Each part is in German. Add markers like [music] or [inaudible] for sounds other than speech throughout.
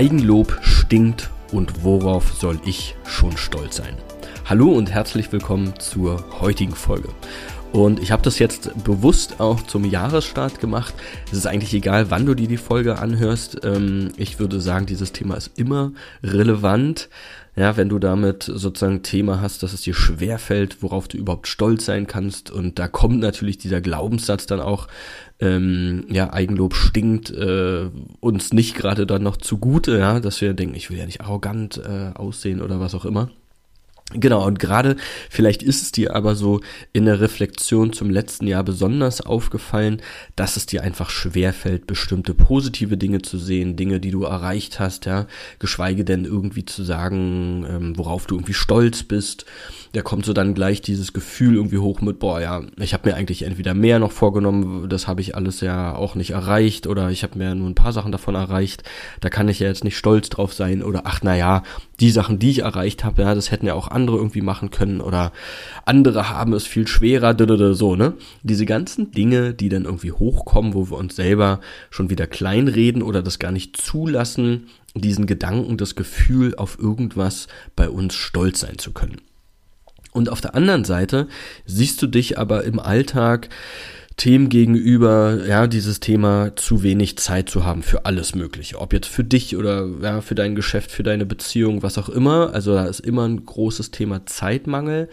Eigenlob stinkt und worauf soll ich schon stolz sein? Hallo und herzlich willkommen zur heutigen Folge. Und ich habe das jetzt bewusst auch zum Jahresstart gemacht. Es ist eigentlich egal, wann du dir die Folge anhörst. Ähm, ich würde sagen, dieses Thema ist immer relevant. Ja, wenn du damit sozusagen ein Thema hast, dass es dir schwerfällt, worauf du überhaupt stolz sein kannst. Und da kommt natürlich dieser Glaubenssatz dann auch, ähm, ja, Eigenlob stinkt äh, uns nicht gerade dann noch zugute, ja, dass wir denken, ich will ja nicht arrogant äh, aussehen oder was auch immer. Genau, und gerade vielleicht ist es dir aber so in der Reflexion zum letzten Jahr besonders aufgefallen, dass es dir einfach schwerfällt, bestimmte positive Dinge zu sehen, Dinge, die du erreicht hast, ja, geschweige denn irgendwie zu sagen, ähm, worauf du irgendwie stolz bist. Da kommt so dann gleich dieses Gefühl irgendwie hoch mit, boah, ja, ich habe mir eigentlich entweder mehr noch vorgenommen, das habe ich alles ja auch nicht erreicht, oder ich habe mir nur ein paar Sachen davon erreicht, da kann ich ja jetzt nicht stolz drauf sein, oder ach, na ja, die Sachen, die ich erreicht habe, ja, das hätten ja auch andere irgendwie machen können oder andere haben es viel schwerer, so, ne? Diese ganzen Dinge, die dann irgendwie hochkommen, wo wir uns selber schon wieder kleinreden oder das gar nicht zulassen, diesen Gedanken, das Gefühl, auf irgendwas bei uns stolz sein zu können. Und auf der anderen Seite siehst du dich aber im Alltag Themen gegenüber, ja, dieses Thema zu wenig Zeit zu haben für alles Mögliche. Ob jetzt für dich oder ja, für dein Geschäft, für deine Beziehung, was auch immer. Also da ist immer ein großes Thema Zeitmangel,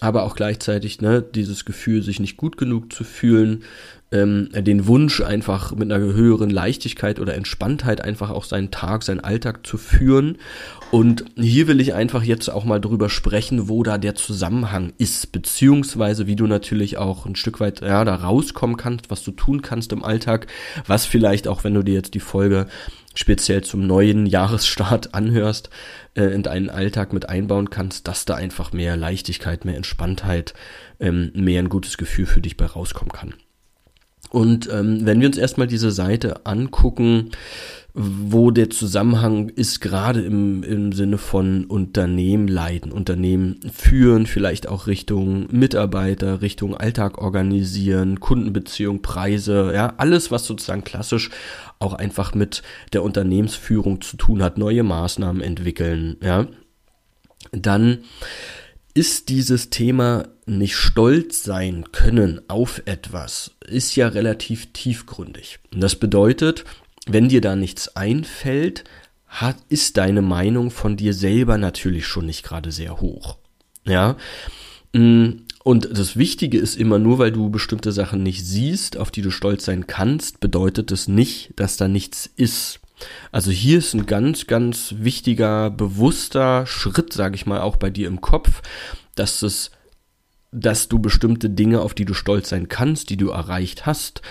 aber auch gleichzeitig ne, dieses Gefühl, sich nicht gut genug zu fühlen, ähm, den Wunsch einfach mit einer höheren Leichtigkeit oder Entspanntheit einfach auch seinen Tag, seinen Alltag zu führen. Und hier will ich einfach jetzt auch mal drüber sprechen, wo da der Zusammenhang ist, beziehungsweise wie du natürlich auch ein Stück weit ja, da rauskommen kannst, was du tun kannst im Alltag, was vielleicht auch, wenn du dir jetzt die Folge speziell zum neuen Jahresstart [laughs] anhörst, äh, in deinen Alltag mit einbauen kannst, dass da einfach mehr Leichtigkeit, mehr Entspanntheit, ähm, mehr ein gutes Gefühl für dich bei rauskommen kann. Und ähm, wenn wir uns erstmal diese Seite angucken, wo der Zusammenhang ist, gerade im, im Sinne von Unternehmen leiten, Unternehmen führen, vielleicht auch Richtung Mitarbeiter, Richtung Alltag organisieren, Kundenbeziehung, Preise, ja, alles, was sozusagen klassisch auch einfach mit der Unternehmensführung zu tun hat, neue Maßnahmen entwickeln, ja, dann ist dieses Thema nicht stolz sein können auf etwas, ist ja relativ tiefgründig. Und das bedeutet, wenn dir da nichts einfällt, hat, ist deine Meinung von dir selber natürlich schon nicht gerade sehr hoch. Ja. Mm, und das Wichtige ist immer, nur weil du bestimmte Sachen nicht siehst, auf die du stolz sein kannst, bedeutet es nicht, dass da nichts ist. Also hier ist ein ganz, ganz wichtiger, bewusster Schritt, sage ich mal, auch bei dir im Kopf, dass es, dass du bestimmte Dinge, auf die du stolz sein kannst, die du erreicht hast,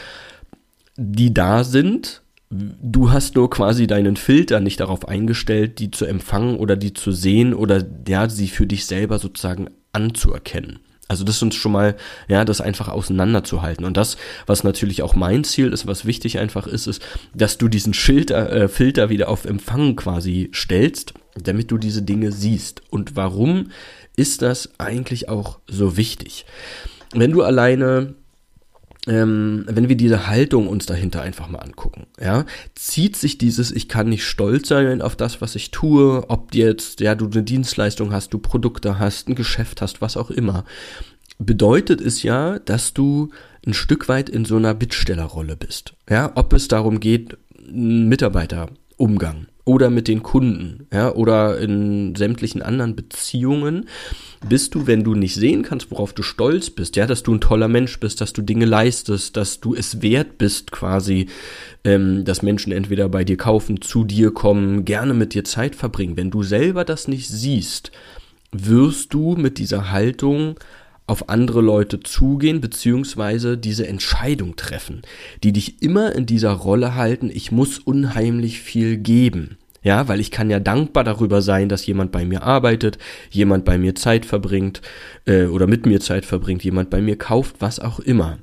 die da sind. Du hast nur quasi deinen Filter nicht darauf eingestellt, die zu empfangen oder die zu sehen oder ja, sie für dich selber sozusagen anzuerkennen. Also das uns schon mal, ja, das einfach auseinanderzuhalten. Und das, was natürlich auch mein Ziel ist, was wichtig einfach ist, ist, dass du diesen Schilder, äh, Filter wieder auf Empfangen quasi stellst, damit du diese Dinge siehst. Und warum ist das eigentlich auch so wichtig? Wenn du alleine ähm, wenn wir diese Haltung uns dahinter einfach mal angucken, ja, zieht sich dieses, ich kann nicht stolz sein auf das, was ich tue, ob jetzt, ja, du eine Dienstleistung hast, du Produkte hast, ein Geschäft hast, was auch immer, bedeutet es ja, dass du ein Stück weit in so einer Bittstellerrolle bist, ja, ob es darum geht, Mitarbeiterumgang oder mit den Kunden, ja, oder in sämtlichen anderen Beziehungen, bist du, wenn du nicht sehen kannst, worauf du stolz bist, ja, dass du ein toller Mensch bist, dass du Dinge leistest, dass du es wert bist, quasi, ähm, dass Menschen entweder bei dir kaufen, zu dir kommen, gerne mit dir Zeit verbringen. Wenn du selber das nicht siehst, wirst du mit dieser Haltung auf andere Leute zugehen, beziehungsweise diese Entscheidung treffen, die dich immer in dieser Rolle halten, ich muss unheimlich viel geben. Ja, weil ich kann ja dankbar darüber sein, dass jemand bei mir arbeitet, jemand bei mir Zeit verbringt äh, oder mit mir Zeit verbringt, jemand bei mir kauft, was auch immer.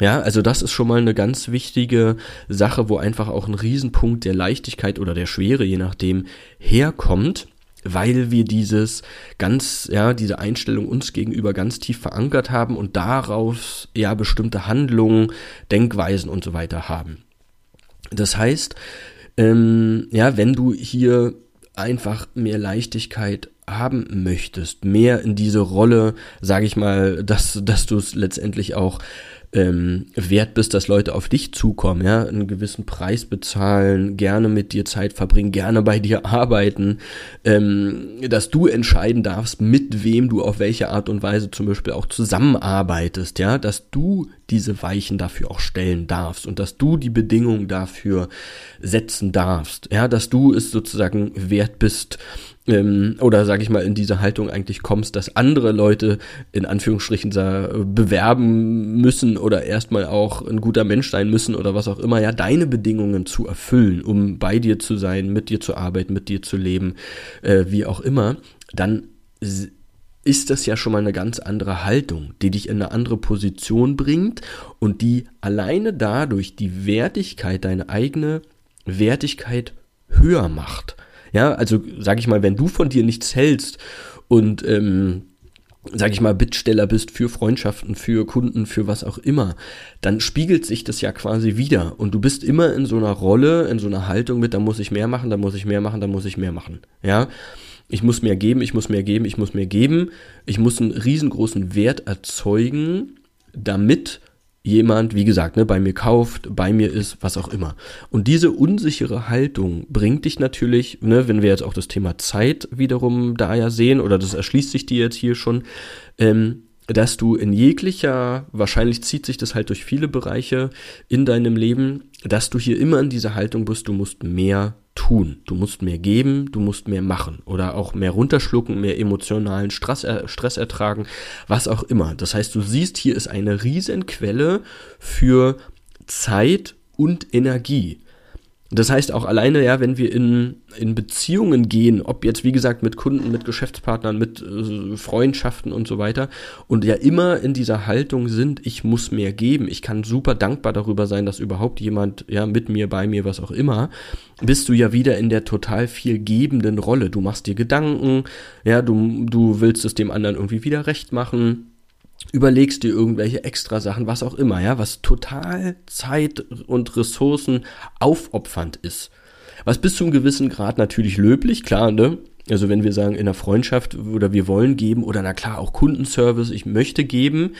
Ja, also das ist schon mal eine ganz wichtige Sache, wo einfach auch ein Riesenpunkt der Leichtigkeit oder der Schwere, je nachdem, herkommt weil wir dieses ganz, ja, diese Einstellung uns gegenüber ganz tief verankert haben und daraus ja bestimmte Handlungen, Denkweisen und so weiter haben. Das heißt, ähm, ja, wenn du hier einfach mehr Leichtigkeit haben möchtest, mehr in diese Rolle, sage ich mal, dass, dass du es letztendlich auch ähm, wert bist, dass Leute auf dich zukommen, ja, einen gewissen Preis bezahlen, gerne mit dir Zeit verbringen, gerne bei dir [laughs] arbeiten, ähm, dass du entscheiden darfst, mit wem du auf welche Art und Weise zum Beispiel auch zusammenarbeitest, ja, dass du diese Weichen dafür auch stellen darfst und dass du die Bedingungen dafür setzen darfst, ja, dass du es sozusagen wert bist, ähm, oder sage ich mal in diese Haltung eigentlich kommst, dass andere Leute in Anführungsstrichen bewerben müssen oder erstmal auch ein guter Mensch sein müssen oder was auch immer, ja, deine Bedingungen zu erfüllen, um bei dir zu sein, mit dir zu arbeiten, mit dir zu leben, äh, wie auch immer, dann ist das ja schon mal eine ganz andere Haltung, die dich in eine andere Position bringt und die alleine dadurch die Wertigkeit, deine eigene Wertigkeit höher macht. Ja, also sag ich mal, wenn du von dir nichts hältst und ähm, sag ich mal, Bittsteller bist für Freundschaften, für Kunden, für was auch immer, dann spiegelt sich das ja quasi wieder. Und du bist immer in so einer Rolle, in so einer Haltung mit, da muss ich mehr machen, da muss ich mehr machen, da muss ich mehr machen. Ja. Ich muss mehr geben, ich muss mehr geben, ich muss mehr geben. Ich muss einen riesengroßen Wert erzeugen, damit jemand, wie gesagt, ne, bei mir kauft, bei mir ist, was auch immer. Und diese unsichere Haltung bringt dich natürlich, ne, wenn wir jetzt auch das Thema Zeit wiederum da ja sehen, oder das erschließt sich dir jetzt hier schon, ähm, dass du in jeglicher, wahrscheinlich zieht sich das halt durch viele Bereiche in deinem Leben, dass du hier immer in dieser Haltung bist, du musst mehr tun. Du musst mehr geben, du musst mehr machen oder auch mehr runterschlucken, mehr emotionalen Stress, äh, Stress ertragen, was auch immer. Das heißt, du siehst, hier ist eine Riesenquelle für Zeit und Energie. Das heißt auch alleine, ja, wenn wir in, in Beziehungen gehen, ob jetzt wie gesagt mit Kunden, mit Geschäftspartnern, mit äh, Freundschaften und so weiter und ja immer in dieser Haltung sind, ich muss mehr geben, ich kann super dankbar darüber sein, dass überhaupt jemand, ja, mit mir, bei mir, was auch immer, bist du ja wieder in der total viel gebenden Rolle. Du machst dir Gedanken, ja, du, du willst es dem anderen irgendwie wieder recht machen überlegst dir irgendwelche extra Sachen, was auch immer, ja, was total Zeit und Ressourcen aufopfernd ist. Was bis zu einem gewissen Grad natürlich löblich, klar, ne? Also wenn wir sagen, in einer Freundschaft oder wir wollen geben oder na klar auch Kundenservice, ich möchte geben,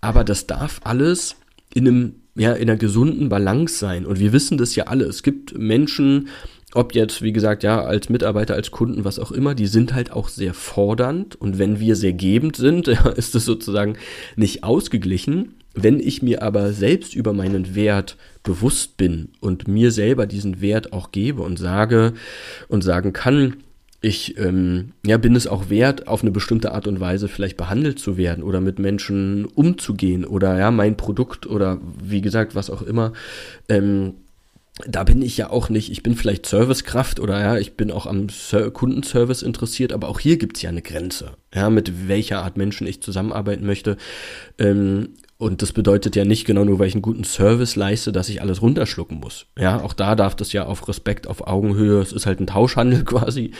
aber das darf alles in einem ja in einer gesunden Balance sein und wir wissen das ja alle. Es gibt Menschen, ob jetzt, wie gesagt, ja, als Mitarbeiter, als Kunden, was auch immer, die sind halt auch sehr fordernd und wenn wir sehr gebend sind, [laughs] ist es sozusagen nicht ausgeglichen. Wenn ich mir aber selbst über meinen Wert bewusst bin und mir selber diesen Wert auch gebe und sage und sagen kann, ich ähm, ja, bin es auch wert, auf eine bestimmte Art und Weise vielleicht behandelt zu werden oder mit Menschen umzugehen oder ja, mein Produkt oder wie gesagt, was auch immer, ähm, da bin ich ja auch nicht, ich bin vielleicht Servicekraft oder ja, ich bin auch am Kundenservice interessiert, aber auch hier gibt's ja eine Grenze, ja, mit welcher Art Menschen ich zusammenarbeiten möchte. Ähm, und das bedeutet ja nicht genau nur, weil ich einen guten Service leiste, dass ich alles runterschlucken muss. Ja, auch da darf das ja auf Respekt, auf Augenhöhe, es ist halt ein Tauschhandel [laughs] quasi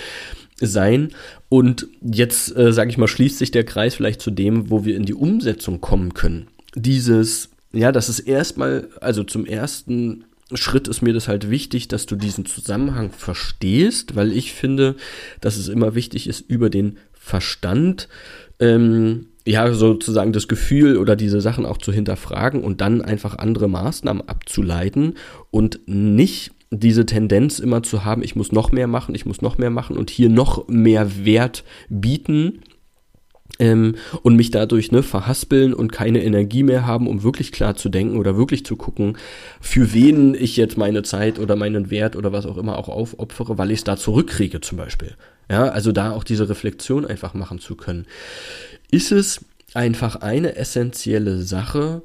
sein. Und jetzt, äh, sage ich mal, schließt sich der Kreis vielleicht zu dem, wo wir in die Umsetzung kommen können. Dieses, ja, das ist erstmal, also zum ersten Schritt ist mir das halt wichtig, dass du diesen Zusammenhang verstehst, weil ich finde, dass es immer wichtig ist, über den Verstand, ähm, ja, sozusagen das Gefühl oder diese Sachen auch zu hinterfragen und dann einfach andere Maßnahmen abzuleiten und nicht diese Tendenz immer zu haben, ich muss noch mehr machen, ich muss noch mehr machen und hier noch mehr Wert bieten, ähm, und mich dadurch ne, verhaspeln und keine Energie mehr haben, um wirklich klar zu denken oder wirklich zu gucken, für wen ich jetzt meine Zeit oder meinen Wert oder was auch immer auch aufopfere, weil ich es da zurückkriege zum Beispiel. Ja, also da auch diese Reflexion einfach machen zu können. Ist es einfach eine essentielle Sache,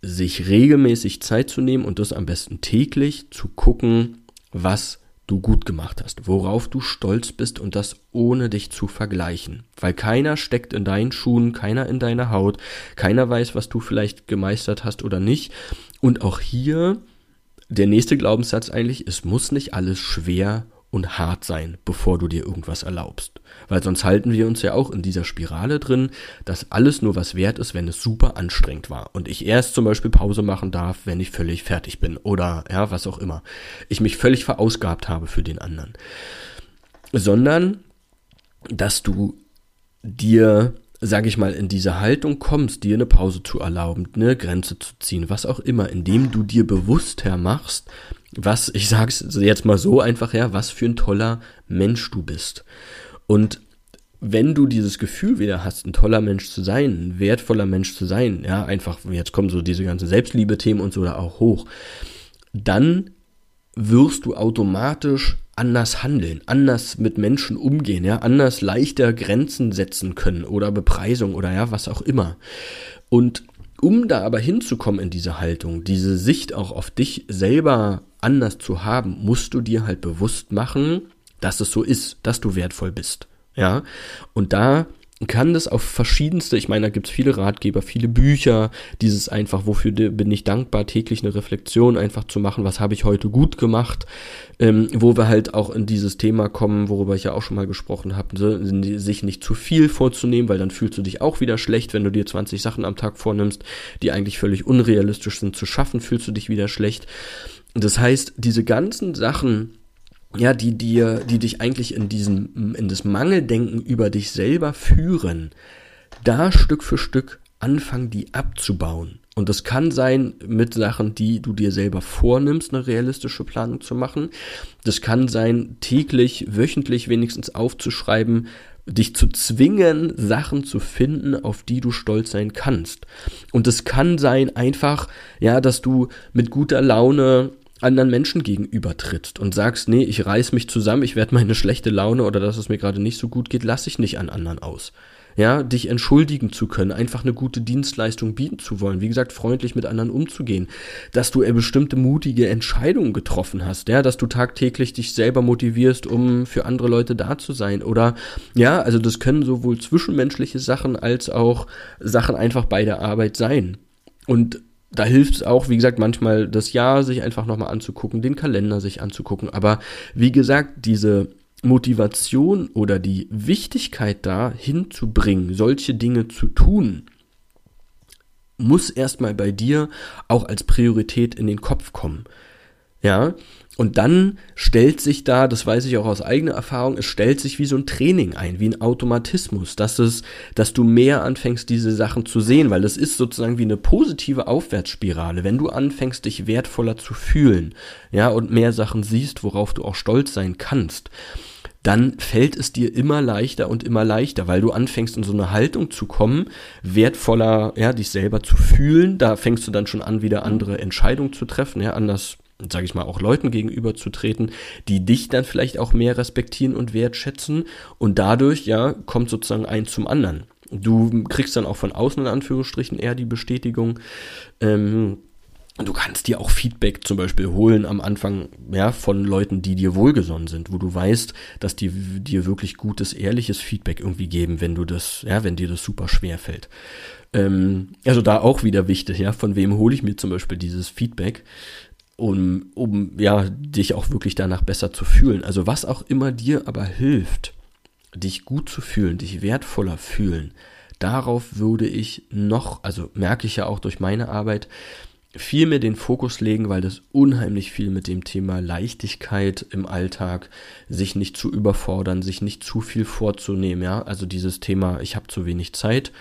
sich regelmäßig Zeit zu nehmen und das am besten täglich zu gucken, was du gut gemacht hast, worauf du stolz bist und das ohne dich zu vergleichen. Weil keiner steckt in deinen Schuhen, keiner in deiner Haut, keiner weiß, was du vielleicht gemeistert hast oder nicht. Und auch hier der nächste Glaubenssatz eigentlich, es muss nicht alles schwer und hart sein, bevor du dir irgendwas erlaubst. Weil sonst halten wir uns ja auch in dieser Spirale drin, dass alles nur was wert ist, wenn es super anstrengend war. Und ich erst zum Beispiel Pause machen darf, wenn ich völlig fertig bin. Oder ja, was auch immer. Ich mich völlig verausgabt habe für den anderen. Sondern, dass du dir sag ich mal, in diese Haltung kommst, dir eine Pause zu erlauben, eine Grenze zu ziehen, was auch immer, indem du dir bewusst hermachst, was, ich sag's jetzt mal so einfach her, was für ein toller Mensch du bist. Und wenn du dieses Gefühl wieder hast, ein toller Mensch zu sein, ein wertvoller Mensch zu sein, ja, einfach, jetzt kommen so diese ganzen Selbstliebe-Themen und so da auch hoch, dann wirst du automatisch anders handeln, anders mit Menschen umgehen, ja, anders leichter Grenzen setzen können oder Bepreisung oder ja, was auch immer. Und um da aber hinzukommen in diese Haltung, diese Sicht auch auf dich selber anders zu haben, musst du dir halt bewusst machen, dass es so ist, dass du wertvoll bist. Ja, und da kann das auf verschiedenste, ich meine, da gibt's viele Ratgeber, viele Bücher, dieses einfach, wofür bin ich dankbar, täglich eine Reflexion einfach zu machen, was habe ich heute gut gemacht, ähm, wo wir halt auch in dieses Thema kommen, worüber ich ja auch schon mal gesprochen habe, so, sich nicht zu viel vorzunehmen, weil dann fühlst du dich auch wieder schlecht, wenn du dir 20 Sachen am Tag vornimmst, die eigentlich völlig unrealistisch sind zu schaffen, fühlst du dich wieder schlecht. Das heißt, diese ganzen Sachen, ja, die dir, die dich eigentlich in diesem, in das Mangeldenken über dich selber führen, da Stück für Stück anfangen, die abzubauen. Und das kann sein mit Sachen, die du dir selber vornimmst, eine realistische Planung zu machen. Das kann sein, täglich, wöchentlich wenigstens aufzuschreiben, dich zu zwingen, Sachen zu finden, auf die du stolz sein kannst. Und es kann sein einfach, ja, dass du mit guter Laune anderen Menschen gegenüber trittst und sagst, nee, ich reiß mich zusammen, ich werde meine schlechte Laune oder dass es mir gerade nicht so gut geht, lasse ich nicht an anderen aus. Ja, dich entschuldigen zu können, einfach eine gute Dienstleistung bieten zu wollen, wie gesagt, freundlich mit anderen umzugehen, dass du bestimmte mutige Entscheidungen getroffen hast, ja, dass du tagtäglich dich selber motivierst, um für andere Leute da zu sein oder ja, also das können sowohl zwischenmenschliche Sachen als auch Sachen einfach bei der Arbeit sein. Und da hilft es auch, wie gesagt, manchmal das Jahr sich einfach nochmal anzugucken, den Kalender sich anzugucken. Aber wie gesagt, diese Motivation oder die Wichtigkeit da hinzubringen, solche Dinge zu tun, muss erstmal bei dir auch als Priorität in den Kopf kommen. Ja, und dann stellt sich da, das weiß ich auch aus eigener Erfahrung, es stellt sich wie so ein Training ein, wie ein Automatismus, dass es, dass du mehr anfängst, diese Sachen zu sehen, weil das ist sozusagen wie eine positive Aufwärtsspirale. Wenn du anfängst, dich wertvoller zu fühlen, ja, und mehr Sachen siehst, worauf du auch stolz sein kannst, dann fällt es dir immer leichter und immer leichter, weil du anfängst in so eine Haltung zu kommen, wertvoller, ja, dich selber zu fühlen. Da fängst du dann schon an, wieder andere Entscheidungen zu treffen, ja, anders sage ich mal, auch Leuten gegenüberzutreten, die dich dann vielleicht auch mehr respektieren und wertschätzen und dadurch, ja, kommt sozusagen ein zum anderen. Du kriegst dann auch von außen in Anführungsstrichen eher die Bestätigung. Ähm, du kannst dir auch Feedback zum Beispiel holen am Anfang, ja, von Leuten, die dir wohlgesonnen sind, wo du weißt, dass die dir wirklich gutes, ehrliches Feedback irgendwie geben, wenn du das, ja, wenn dir das super schwer fällt. Ähm, also da auch wieder wichtig, ja, von wem hole ich mir zum Beispiel dieses Feedback? Um, um ja, dich auch wirklich danach besser zu fühlen. Also was auch immer dir aber hilft, dich gut zu fühlen, dich wertvoller fühlen, darauf würde ich noch, also merke ich ja auch durch meine Arbeit, viel mehr den Fokus legen, weil das unheimlich viel mit dem Thema Leichtigkeit im Alltag, sich nicht zu überfordern, sich nicht zu viel vorzunehmen, ja, also dieses Thema, ich habe zu wenig Zeit,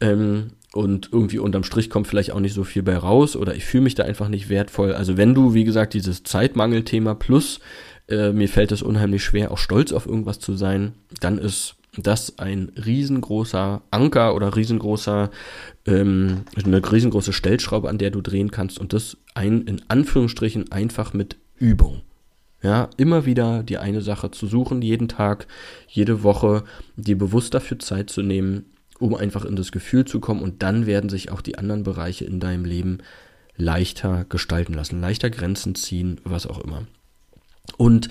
ähm, und irgendwie unterm Strich kommt vielleicht auch nicht so viel bei raus oder ich fühle mich da einfach nicht wertvoll. Also wenn du, wie gesagt, dieses Zeitmangelthema plus äh, mir fällt es unheimlich schwer, auch stolz auf irgendwas zu sein, dann ist das ein riesengroßer Anker oder riesengroßer, ähm, eine riesengroße Stellschraube, an der du drehen kannst und das ein, in Anführungsstrichen einfach mit Übung. Ja, immer wieder die eine Sache zu suchen, jeden Tag, jede Woche, dir bewusst dafür Zeit zu nehmen um einfach in das Gefühl zu kommen und dann werden sich auch die anderen Bereiche in deinem Leben leichter gestalten lassen, leichter Grenzen ziehen, was auch immer. Und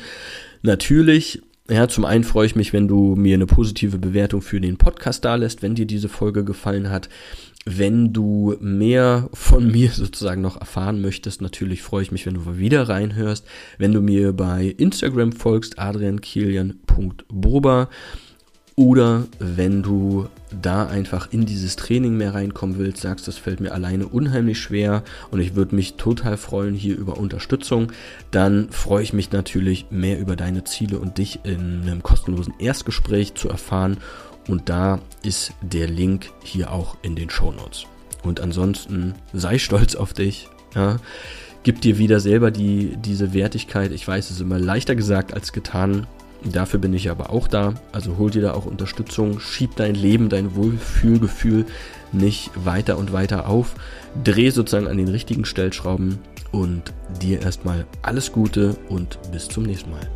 natürlich, ja, zum einen freue ich mich, wenn du mir eine positive Bewertung für den Podcast da lässt, wenn dir diese Folge gefallen hat. Wenn du mehr von [laughs] mir sozusagen noch erfahren möchtest, natürlich freue ich mich, wenn du wieder reinhörst. Wenn du mir bei Instagram folgst, adriankilian.boba oder wenn du da einfach in dieses Training mehr reinkommen willst, sagst, das fällt mir alleine unheimlich schwer und ich würde mich total freuen hier über Unterstützung, dann freue ich mich natürlich mehr über deine Ziele und dich in einem kostenlosen Erstgespräch zu erfahren. Und da ist der Link hier auch in den Show Notes. Und ansonsten sei stolz auf dich. Ja. Gib dir wieder selber die, diese Wertigkeit. Ich weiß, es ist immer leichter gesagt als getan. Dafür bin ich aber auch da. Also hol dir da auch Unterstützung, schieb dein Leben, dein Wohlfühlgefühl nicht weiter und weiter auf. Dreh sozusagen an den richtigen Stellschrauben und dir erstmal alles Gute und bis zum nächsten Mal.